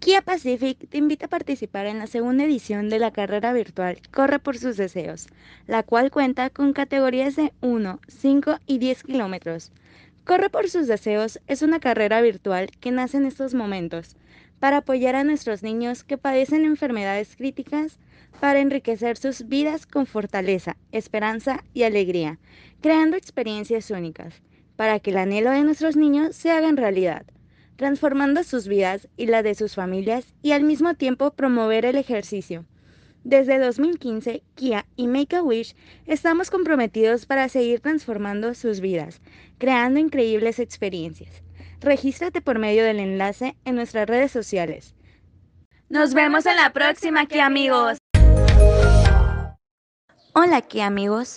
Kia Pacific te invita a participar en la segunda edición de la carrera virtual Corre por sus deseos, la cual cuenta con categorías de 1, 5 y 10 kilómetros. Corre por sus deseos es una carrera virtual que nace en estos momentos para apoyar a nuestros niños que padecen enfermedades críticas, para enriquecer sus vidas con fortaleza, esperanza y alegría, creando experiencias únicas, para que el anhelo de nuestros niños se haga realidad transformando sus vidas y la de sus familias y al mismo tiempo promover el ejercicio. Desde 2015, Kia y Make a Wish estamos comprometidos para seguir transformando sus vidas, creando increíbles experiencias. Regístrate por medio del enlace en nuestras redes sociales. Nos vemos en la próxima, Kia amigos. Hola, Kia amigos.